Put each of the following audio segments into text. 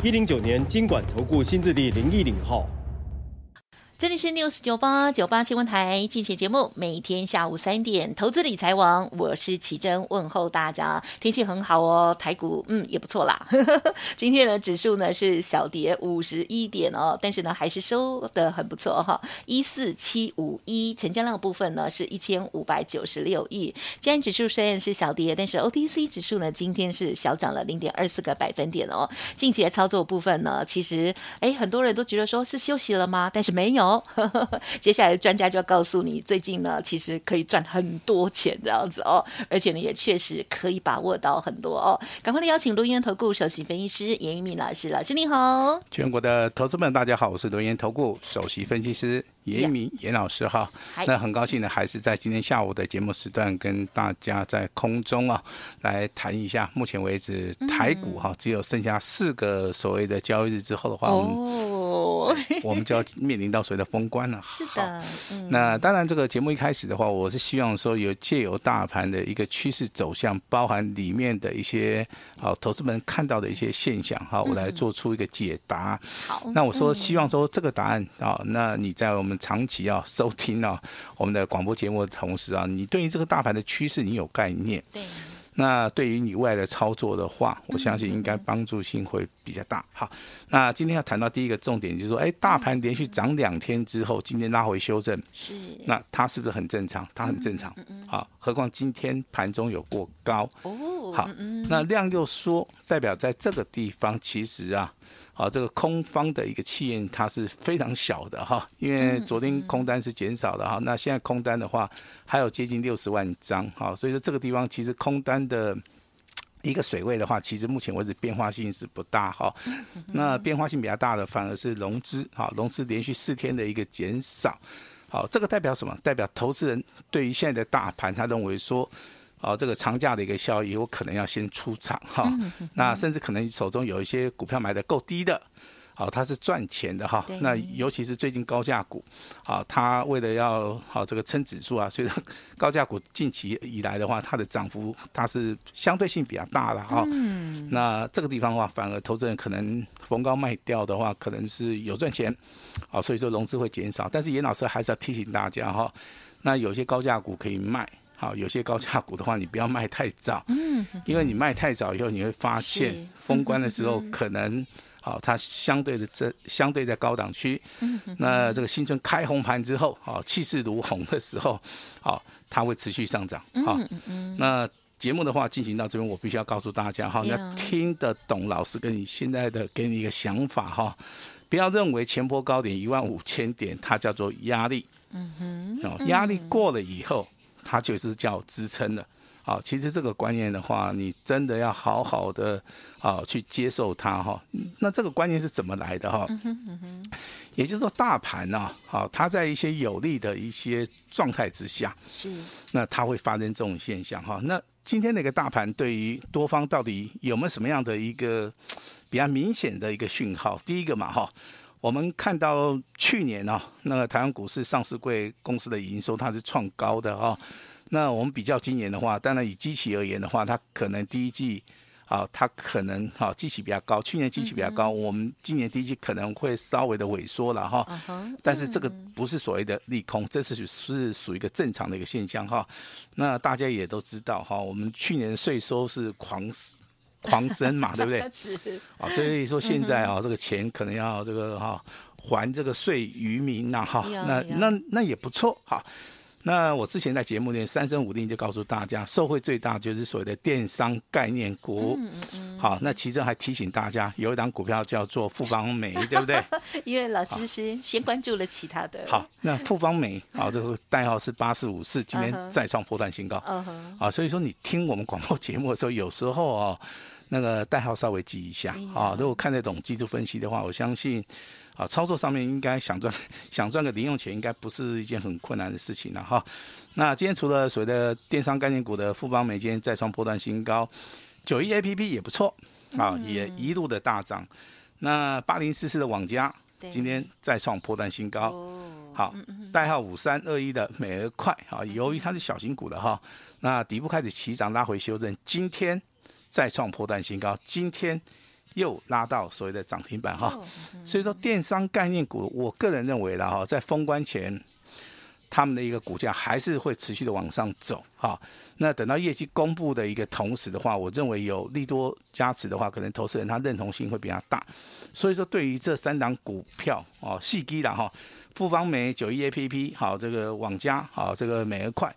一零九年金管投顾新字第零一零号。这里是 News 九八九八新闻台，进行节目，每天下午三点，投资理财王，我是奇珍，问候大家。天气很好哦，台股嗯也不错啦。今天的指数呢是小跌五十一点哦，但是呢还是收得很不错哈，一四七五一，成交量部分呢是一千五百九十六亿。今天指数虽然是小跌，但是 OTC 指数呢今天是小涨了零点二四个百分点哦。近期的操作部分呢，其实哎很多人都觉得说是休息了吗？但是没有。接下来专家就要告诉你，最近呢，其实可以赚很多钱这样子哦，而且呢，也确实可以把握到很多哦。赶快来邀请轮源投顾首席分析师严一敏老师，老师你好。全国的投资们，大家好，我是轮源投顾首席分析师。严一民严老师哈，那很高兴呢，还是在今天下午的节目时段跟大家在空中啊来谈一下。目前为止，台股哈只有剩下四个所谓的交易日之后的话，我们 我们就要面临到所谓的封关了。是的，那当然这个节目一开始的话，我是希望说有借由大盘的一个趋势走向，包含里面的一些好投资们看到的一些现象哈，我来做出一个解答。好，那我说希望说这个答案啊，那你在我们。长期啊收听啊我们的广播节目的同时啊，你对于这个大盘的趋势你有概念。对。那对于你未来的操作的话，我相信应该帮助性会比较大。好，那今天要谈到第一个重点就是说，哎，大盘连续涨两天之后，今天拉回修正，是。那它是不是很正常？它很正常。好，何况今天盘中有过高。哦。好，那量又缩，代表在这个地方其实啊。好，这个空方的一个气焰它是非常小的哈，因为昨天空单是减少的哈，那现在空单的话还有接近六十万张哈，所以说这个地方其实空单的一个水位的话，其实目前为止变化性是不大哈。那变化性比较大的反而是融资哈，融资连续四天的一个减少，好，这个代表什么？代表投资人对于现在的大盘，他认为说。哦，这个长假的一个效益，我可能要先出场哈。那甚至可能手中有一些股票买的够低的，好，它是赚钱的哈。那尤其是最近高价股，好，它为了要好这个撑指数啊，所以 高价股近期以来的话，它的涨幅它是相对性比较大的哈。那这个地方的话，反而投资人可能逢高卖掉的话，可能是有赚钱，好，所以说融资会减少。但是严老师还是要提醒大家哈，那有些高价股可以卖。好，有些高价股的话，你不要卖太早，嗯，因为你卖太早以后，你会发现封关的时候可能，好，它相对的这相对在高档区，嗯，那这个新春开红盘之后，好，气势如虹的时候，好，它会持续上涨，好，那节目的话进行到这边，我必须要告诉大家哈，你要听得懂老师跟你现在的给你一个想法哈，不要认为前波高点一万五千点它叫做压力，嗯哼，压力过了以后。它就是叫支撑的，好，其实这个观念的话，你真的要好好的啊去接受它哈。那这个观念是怎么来的哈？也就是说，大盘呢，好，它在一些有利的一些状态之下，是，那它会发生这种现象哈。那今天那个大盘对于多方到底有没有什么样的一个比较明显的一个讯号？第一个嘛哈。我们看到去年呢、哦，那个台湾股市上市柜公司的营收它是创高的啊、哦。那我们比较今年的话，当然以基期而言的话，它可能第一季啊，它可能哈基期比较高，去年基期比较高，我们今年第一季可能会稍微的萎缩了哈。但是这个不是所谓的利空，这是是属于一个正常的一个现象哈。那大家也都知道哈，我们去年的税收是狂死。狂增嘛，对不对？啊，所以说现在啊，这个钱可能要这个哈还这个税于民呐哈，那那那也不错哈。那我之前在节目里三生五令就告诉大家，受惠最大就是所谓的电商概念股。嗯嗯。好，那其中还提醒大家，有一档股票叫做富邦美，对不对？因为老师先先关注了其他的。好，那富邦美，好，这个代号是八四五四，今天再创破断新高。啊，所以说你听我们广播节目的时候，有时候哦。那个代号稍微记一下啊。如果看得懂技术分析的话，我相信啊，操作上面应该想赚 想赚个零用钱，应该不是一件很困难的事情了哈。那今天除了所谓的电商概念股的富邦美，今天再创波段新高，九一 A P P 也不错啊，也一路的大涨。那八零四四的网家今天再创波段新高，好，代号五三二一的美而快啊，由于它是小型股的哈，那底部开始起涨，拉回修正，今天再创破断新高，今天又拉到所谓的涨停板哈，所以说电商概念股，我个人认为的哈，在封关前。他们的一个股价还是会持续的往上走，哈。那等到业绩公布的一个同时的话，我认为有利多加持的话，可能投资人他认同性会比较大。所以说，对于这三档股票哦，细基的哈，富邦美、九一 A P P，好，这个网加，好，这个美而快，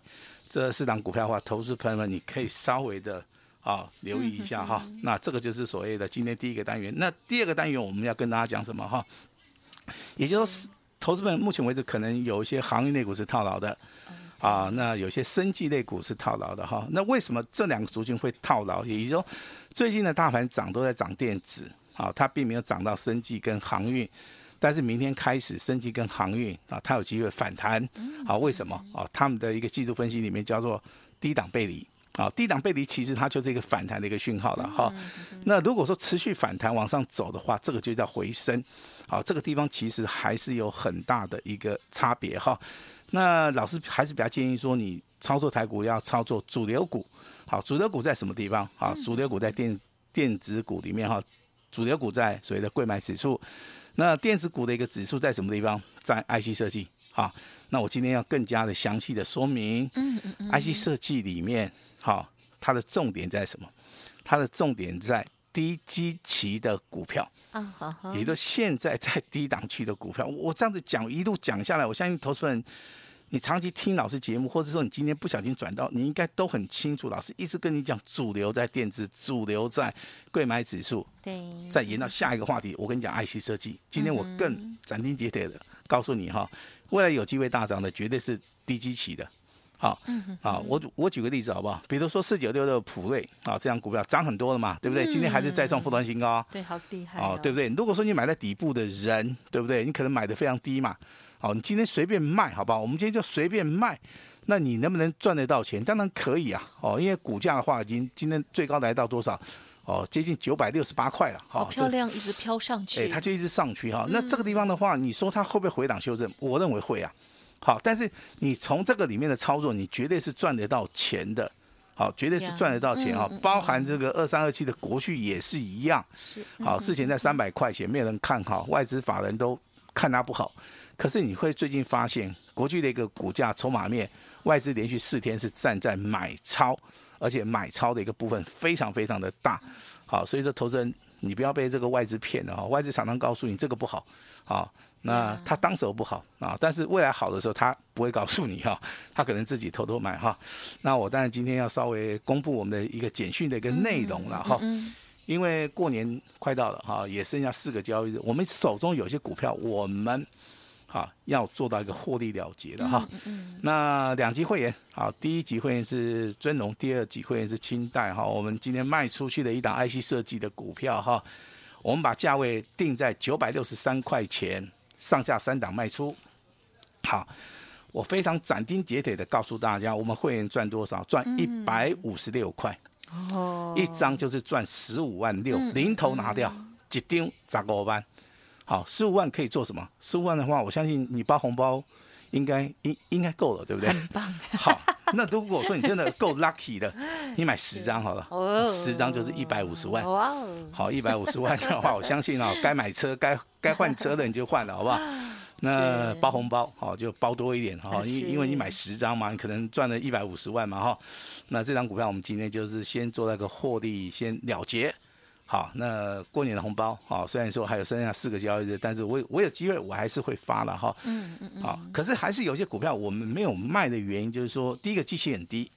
这四档股票的话，投资朋友们你可以稍微的啊留意一下哈。那这个就是所谓的今天第一个单元。那第二个单元我们要跟大家讲什么哈？也就是。投资们目前为止可能有一些航运类股是套牢的，啊，那有些生技类股是套牢的哈。那为什么这两个族群会套牢？也就是说，最近的大盘涨都在涨电子，啊，它并没有涨到生技跟航运。但是明天开始，生技跟航运啊，它有机会反弹。啊，为什么？啊，他们的一个技术分析里面叫做低档背离。啊，低档背离其实它就是一个反弹的一个讯号了哈。那如果说持续反弹往上走的话，这个就叫回升。好，这个地方其实还是有很大的一个差别哈。那老师还是比较建议说，你操作台股要操作主流股。好，主流股在什么地方？好，主流股在电电子股里面哈。主流股在所谓的贵买指数。那电子股的一个指数在什么地方？在 IC 设计。好，那我今天要更加的详细的说明。嗯嗯嗯。IC 设计里面。好，它的重点在什么？它的重点在低基期的股票啊，好，好，也就现在在低档区的股票。我这样子讲一路讲下来，我相信投资人，你长期听老师节目，或者说你今天不小心转到，你应该都很清楚，老师一直跟你讲，主流在电子，主流在贵买指数。对。再延到下一个话题，我跟你讲 IC 设计。今天我更斩钉截铁的告诉你哈，未来有机会大涨的，绝对是低基期的。好，啊，我我举个例子好不好？比如说四九六六普瑞啊，这张股票涨很多了嘛，对不对？今天还是再创波段新高，对，好厉害哦，对不对？如果说你买在底部的人，对不对？你可能买的非常低嘛，好，你今天随便卖，好不好？我们今天就随便卖，那你能不能赚得到钱？当然可以啊，哦，因为股价的话，已经今天最高来到多少？哦，接近九百六十八块了，好漂亮，一直飘上去，哎，它就一直上去哈。那这个地方的话，你说它会不会回档修正？我认为会啊。好，但是你从这个里面的操作，你绝对是赚得到钱的，好，绝对是赚得到钱啊！包含这个二三二七的国旭也是一样，是好，之前在三百块钱没有人看好，外资法人都看它不好，可是你会最近发现国巨的一个股价筹码面，外资连续四天是站在买超，而且买超的一个部分非常非常的大，好，所以说投资人你不要被这个外资骗了啊！外资常常告诉你这个不好，好。那他当时候不好啊，但是未来好的时候他不会告诉你哈，他可能自己偷偷买哈。那我当然今天要稍微公布我们的一个简讯的一个内容了哈，因为过年快到了哈，也剩下四个交易日，我们手中有些股票我们哈要做到一个获利了结的哈。那两级会员好，第一级会员是尊龙，第二级会员是清代哈。我们今天卖出去的一档 IC 设计的股票哈，我们把价位定在九百六十三块钱。上下三档卖出，好，我非常斩钉截铁的告诉大家，我们会员赚多少？赚一百五十六块，哦，一张就是赚十五万六，零头拿掉，一丢砸个万，好，十五万可以做什么？十五万的话，我相信你包红包应该应应该够了，对不对？很棒。好，那如果说你真的够 lucky 的，你买十张好了，哦，十张就是一百五十万，哇哦，好，一百五十万的话，我相信啊，该买车该。该换车的你就换了，好不好？那包红包，好，就包多一点，哈，因因为你买十张嘛，你可能赚了一百五十万嘛，哈。那这张股票我们今天就是先做那个获利，先了结。好，那过年的红包，好，虽然说还有剩下四个交易日，但是我我有机会我还是会发了，哈。嗯嗯嗯。好，可是还是有些股票我们没有卖的原因，就是说，第一个机器很低，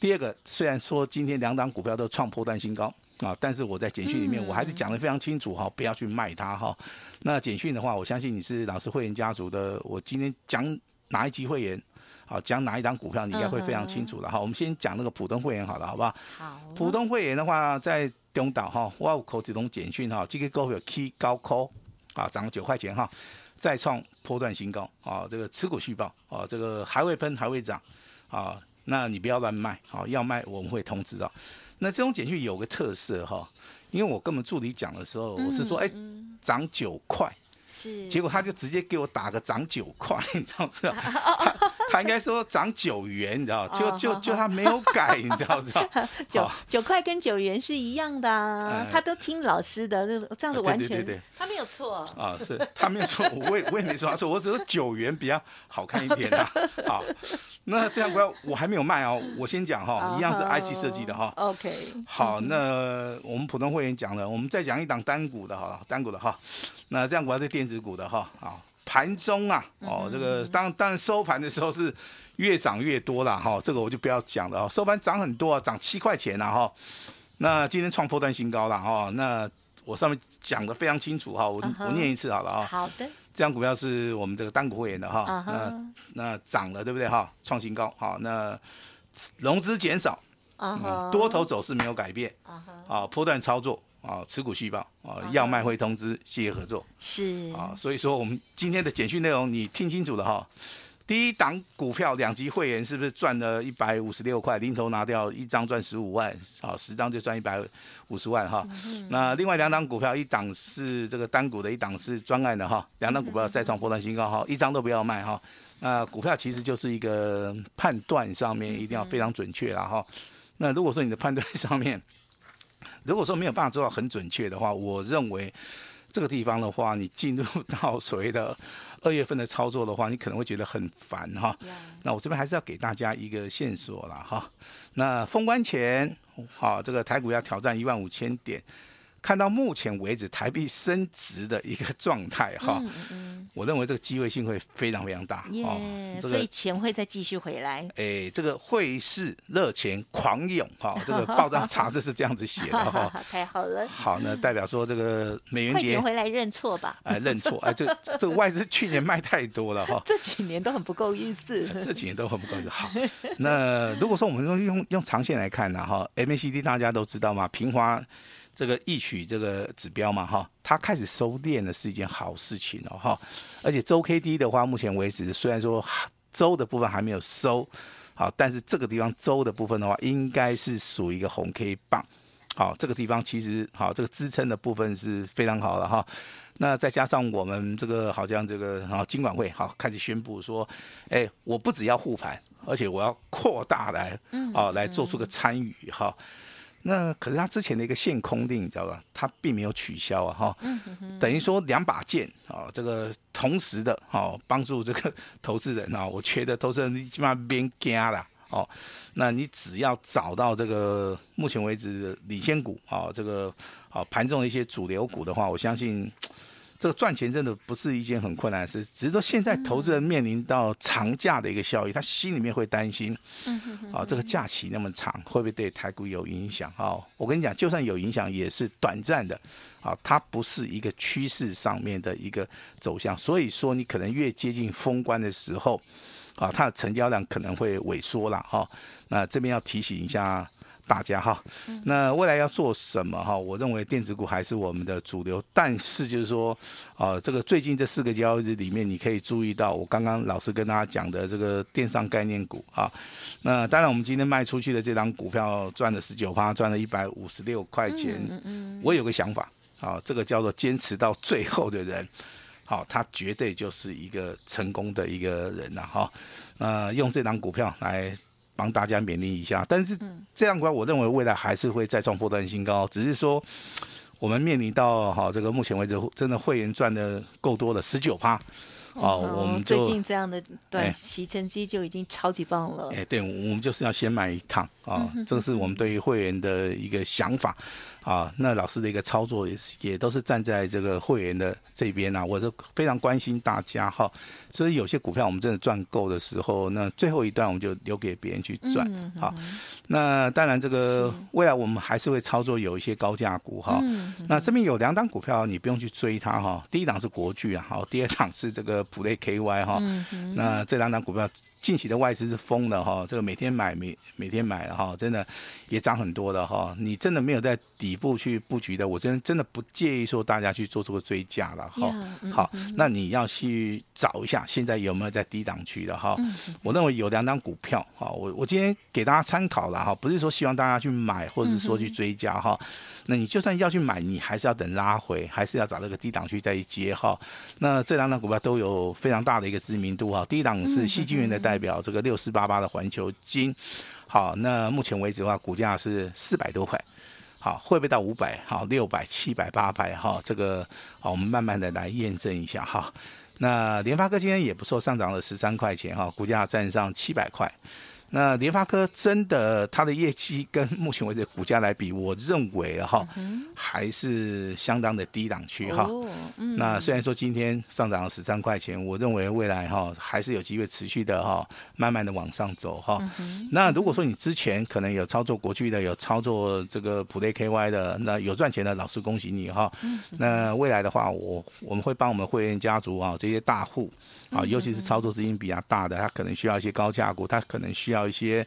第二个虽然说今天两档股票都创破段新高。啊！但是我在简讯里面我还是讲的非常清楚哈，不要去卖它哈。那简讯的话，我相信你是老师会员家族的，我今天讲哪一级会员，好，讲哪一档股票，你应该会非常清楚的哈。我们先讲那个普通会员好了，好不好？好。普通会员的话，在中岛哈，我有口这种简讯哈，这个股票 K 高空啊，涨了九块钱哈，再创波段新高啊，这个持股续报啊，这个还会喷还会涨啊，那你不要乱卖啊，要卖我们会通知啊。那这种简讯有个特色哈，因为我跟我们助理讲的时候，我是说哎，涨九块。是，结果他就直接给我打个涨九块，你知道不知道？应该说涨九元，你知道？就就就他没有改，你知道不知道？九九块跟九元是一样的，啊，他都听老师的，这样子完全他没有错啊，是他没有错，我也我也没说他错，我只是九元比较好看一点啊。好，那这样不要，我还没有卖哦，我先讲哈，一样是 IC 设计的哈。OK，好，那我们普通会员讲了，我们再讲一档单股的哈，单股的哈。那这样我要是电子股的哈，啊，盘中啊，哦，这个当当然收盘的时候是越涨越多了哈，这个我就不要讲了，收盘涨很多啊，涨七块钱了哈。那今天创波段新高了哈，那我上面讲的非常清楚哈，我我念一次好了啊。好的。这张股票是我们这个单股会员的哈，那那涨了对不对哈？创新高好，那融资减少，多头走势没有改变，啊，波段操作。啊，持股续报啊，要卖会通知，谢谢合作是啊，所以说我们今天的简讯内容你听清楚了哈。第一档股票两级会员是不是赚了一百五十六块？零头拿掉一张赚十五万，好，十张就赚一百五十万哈。那另外两档股票，一档是这个单股的，一档是专案的哈。两档股票再创波段新高哈，一张都不要卖哈。那股票其实就是一个判断上面一定要非常准确了哈。那如果说你的判断上面，如果说没有办法做到很准确的话，我认为这个地方的话，你进入 到所谓的二月份的操作的话，你可能会觉得很烦哈。那我这边还是要给大家一个线索了哈。那封关前，好，这个台股要挑战一万五千点。看到目前为止台币升值的一个状态哈，我认为这个机会性会非常非常大哦，所以钱会再继续回来。哎，这个汇市热钱狂涌哈，这个报章杂志是这样子写的哈。太好了。好，那代表说这个美元跌回来认错吧。哎，认错哎，这这个外资去年卖太多了哈。这几年都很不够意思。这几年都很不够意思。好，那如果说我们用用用长线来看呢哈，MACD 大家都知道嘛，平滑。这个一取这个指标嘛，哈，它开始收敛的是一件好事情哦，哈，而且周 K D 的话，目前为止虽然说周的部分还没有收，好，但是这个地方周的部分的话，应该是属于一个红 K 棒，好，这个地方其实好，这个支撑的部分是非常好的哈。那再加上我们这个好像这个啊，金管会好开始宣布说，哎，我不只要护盘，而且我要扩大来，啊，来做出个参与哈。那可是他之前的一个限空令，你知道吧？他并没有取消啊，哈，等于说两把剑啊，这个同时的哦，帮助这个投资人啊，我觉得投资人你起码别惊了哦。那你只要找到这个目前为止的领先股啊，这个啊盘中的一些主流股的话，我相信。这个赚钱真的不是一件很困难的事，只是说现在投资人面临到长假的一个效益，他心里面会担心，啊，这个假期那么长，会不会对台股有影响？啊，我跟你讲，就算有影响，也是短暂的，啊，它不是一个趋势上面的一个走向，所以说你可能越接近封关的时候，啊，它的成交量可能会萎缩了，哈，那这边要提醒一下。大家哈，那未来要做什么哈？我认为电子股还是我们的主流，但是就是说，啊，这个最近这四个交易日里面，你可以注意到我刚刚老师跟大家讲的这个电商概念股啊。那当然，我们今天卖出去的这张股票赚了十九趴，赚了一百五十六块钱。我有个想法啊，这个叫做坚持到最后的人，好，他绝对就是一个成功的一个人了哈。那用这张股票来。帮大家勉励一下，但是这样的话，我认为未来还是会再创波段新高，只是说我们面临到哈这个目前为止真的会员赚的够多了十九趴，哦，我们最近这样的短期成绩就已经超级棒了。哎，对，我们就是要先买一趟啊，这个是我们对于会员的一个想法。啊，那老师的一个操作也是，也都是站在这个会员的这边啊，我都非常关心大家哈。所以有些股票我们真的赚够的时候，那最后一段我们就留给别人去赚。好，那当然这个未来我们还是会操作有一些高价股哈。那这边有两档股票，你不用去追它哈。第一档是国巨啊，好，第二档是这个普瑞 KY 哈。那这两档股票近期的外资是疯了哈，这个每天买每每天买哈，真的也涨很多的哈。你真的没有在底部去布局的，我真真的不建议说大家去做这个追加了哈。好，那你要去找一下现在有没有在低档区的哈。我认为有两档股票哈，我我今天给大家参考了哈，不是说希望大家去买或者是说去追加哈。那你就算要去买，你还是要等拉回，还是要找这个低档区再去接哈。那这两档股票都有非常大的一个知名度哈。第一档是矽晶圆的代表，这个六四八八的环球金。好，那目前为止的话，股价是四百多块。好，会不会到五百？好，六百、七百、八百？哈，这个好，我们慢慢的来验证一下哈。那联发科今天也不错，上涨了十三块钱哈，股价站上七百块。那联发科真的它的业绩跟目前为止的股价来比，我认为哈还是相当的低档区哈。那虽然说今天上涨了十三块钱，我认为未来哈还是有机会持续的哈慢慢的往上走哈。那如果说你之前可能有操作国巨的，有操作这个普瑞 KY 的，那有赚钱的，老师恭喜你哈。那未来的话，我我们会帮我们会员家族啊这些大户啊，尤其是操作资金比较大的，他可能需要一些高价股，他可能需要。要一些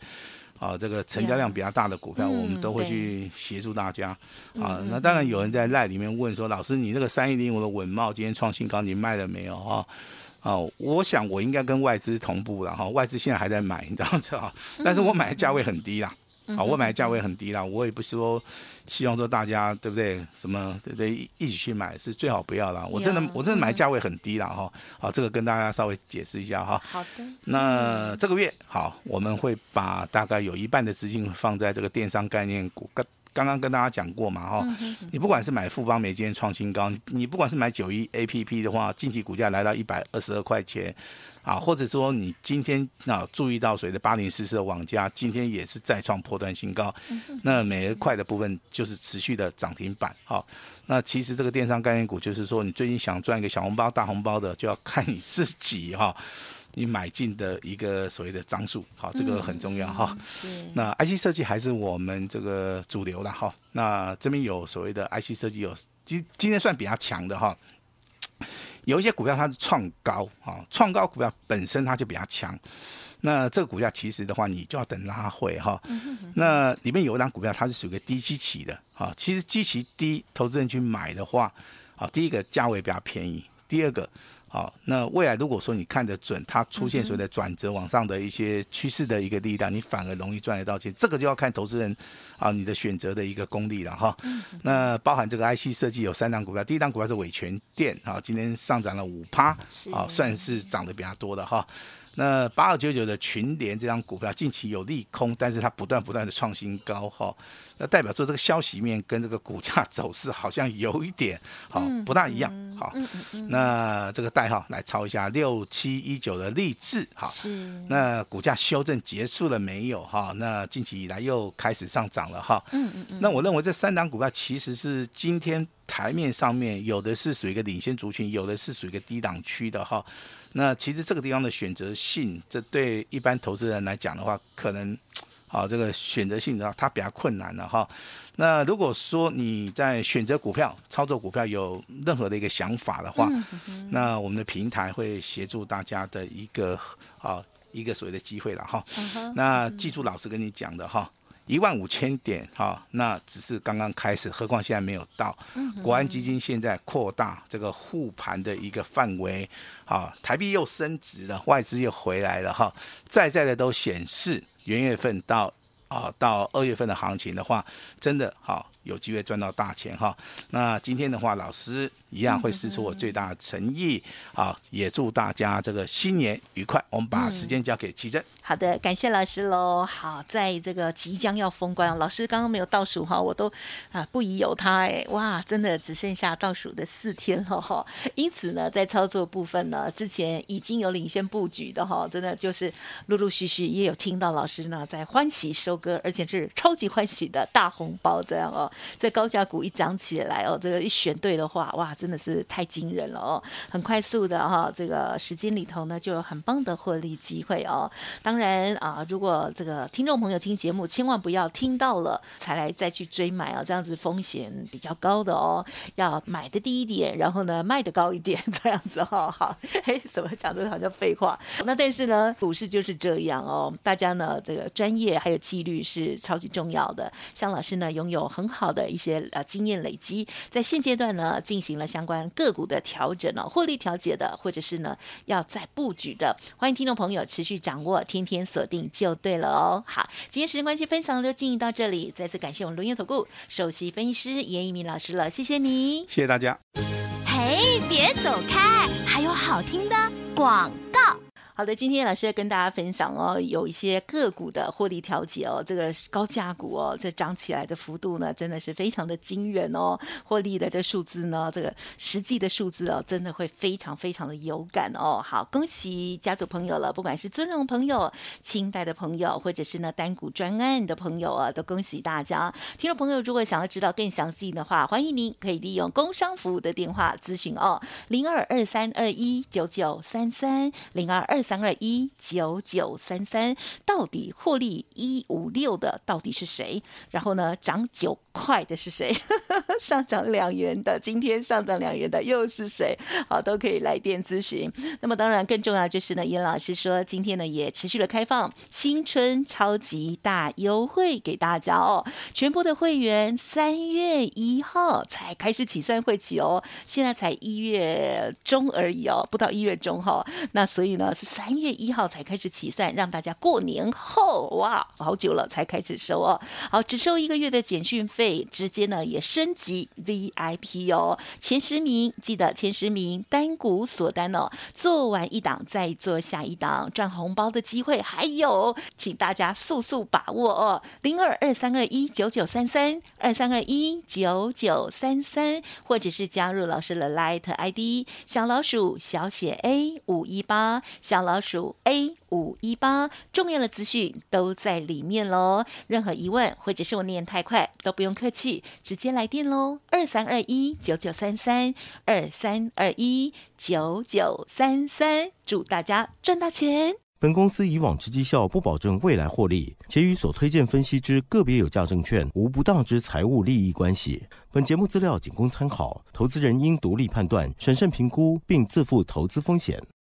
啊，这个成交量比较大的股票，我们都会去协助大家啊。那当然有人在赖里面问说：“老师，你那个三一零五的稳茂今天创新高，你卖了没有？”哈，哦，我想我应该跟外资同步了哈。外资现在还在买，你知道吗？但是我买的价位很低啦。好，我买的价位很低啦，我也不是说希望说大家对不对？什么对不对？一起去买是最好不要啦。我真的我真的买价位很低啦哈。好，这个跟大家稍微解释一下哈。好的。那这个月好，我们会把大概有一半的资金放在这个电商概念股。刚刚刚跟大家讲过嘛哈。你不管是买富邦美今天创新高，你不管是买九一 A P P 的话，近期股价来到一百二十二块钱。啊，或者说你今天啊注意到谁的八零四四的网家，今天也是再创破断新高，那每一块的部分就是持续的涨停板。好，那其实这个电商概念股就是说，你最近想赚一个小红包、大红包的，就要看你自己哈，你买进的一个所谓的张数，好，这个很重要哈。是。那 IC 设计还是我们这个主流的哈。那这边有所谓的 IC 设计有今今天算比较强的哈。有一些股票它是创高啊，创高股票本身它就比较强。那这个股价其实的话，你就要等拉回哈。那里面有一档股票，它是属于个低基期的啊。其实基期低，投资人去买的话，啊，第一个价位比较便宜，第二个。好，那未来如果说你看得准，它出现所谓的转折往上的一些趋势的一个力量，你反而容易赚得到钱。这个就要看投资人啊，你的选择的一个功力了哈。那包含这个 IC 设计有三档股票，第一档股票是伟全电，啊，今天上涨了五趴，啊，算是涨得比较多的哈。那八二九九的群联这张股票近期有利空，但是它不断不断的创新高哈。那代表说这个消息面跟这个股价 走势好像有一点好不大一样好，那这个代号来抄一下六七一九的力智好，那股价修正结束了没有哈？那近期以来又开始上涨了哈。那我认为这三档股票其实是今天台面上面有的是属于一个领先族群，有的是属于一个低档区的哈。那其实这个地方的选择性，这对一般投资人来讲的话，可能。啊，这个选择性的话，它比较困难了哈。那如果说你在选择股票、操作股票有任何的一个想法的话，那我们的平台会协助大家的一个啊一个所谓的机会了哈。那记住老师跟你讲的哈，一万五千点哈，那只是刚刚开始，何况现在没有到。国安基金现在扩大这个护盘的一个范围，啊，台币又升值了，外资又回来了哈，在在的都显示。元月份到啊，到二月份的行情的话，真的好。有机会赚到大钱哈，那今天的话，老师一样会试出我最大的诚意啊，也祝大家这个新年愉快。我们把时间交给琦蓁。好的，感谢老师喽。好，在这个即将要封关，老师刚刚没有倒数哈，我都啊不疑有他哎，哇，真的只剩下倒数的四天了哈。因此呢，在操作部分呢，之前已经有领先布局的哈，真的就是陆陆续续也有听到老师呢在欢喜收哥，而且是超级欢喜的大红包这样哦。这高价股一涨起来哦，这个一选对的话，哇，真的是太惊人了哦！很快速的哈、这个时间里头呢，就有很棒的获利机会哦。当然啊，如果这个听众朋友听节目，千万不要听到了才来再去追买、哦，这样子风险比较高的哦。要买的低一点，然后呢卖的高一点，这样子哈、哦。好，嘿，怎么讲的好像废话？那但是呢，股市就是这样哦。大家呢，这个专业还有纪律是超级重要的。向老师呢，拥有很好的一些呃经验累积，在现阶段呢，进行了相关个股的调整哦，获利调节的，或者是呢要再布局的，欢迎听众朋友持续掌握，天天锁定就对了哦。好，今天时间关系，分享就进行到这里，再次感谢我们伦元投顾首席分析师严一鸣老师了，谢谢你，谢谢大家。嘿，别走开，还有好听的广告。好的，今天老师要跟大家分享哦，有一些个股的获利调节哦，这个高价股哦，这涨起来的幅度呢，真的是非常的惊人哦，获利的这数字呢，这个实际的数字哦，真的会非常非常的有感哦。好，恭喜家族朋友了，不管是尊荣朋友、清代的朋友，或者是呢单股专案的朋友啊，都恭喜大家。听众朋友，如果想要知道更详细的话，欢迎您可以利用工商服务的电话咨询哦，零二二三二一九九三三零二二。三二一九九三三，到底获利一五六的到底是谁？然后呢，涨九块的是谁？上涨两元的，今天上涨两元的又是谁？好，都可以来电咨询。那么当然更重要就是呢，颜老师说今天呢也持续的开放新春超级大优惠给大家哦，全部的会员三月一号才开始起算会期哦，现在才一月中而已哦，不到一月中哈、那所以呢是。三月一号才开始起算，让大家过年后哇，好久了才开始收哦。好，只收一个月的简讯费，直接呢也升级 VIP 哦。前十名记得前十名单股锁单哦，做完一档再做下一档赚红包的机会还有，请大家速速把握哦。零二二三二一九九三三二三二一九九三三，或者是加入老师的 Light ID 小老鼠小写 A 五一八小老。鼠 A 五一八，重要的资讯都在里面喽。任何疑问或者是我念太快，都不用客气，直接来电喽。二三二一九九三三，二三二一九九三三，祝大家赚大钱。本公司以往之绩效不保证未来获利，且与所推荐分析之个别有价证券无不当之财务利益关系。本节目资料仅供参考，投资人应独立判断、审慎评估，并自负投资风险。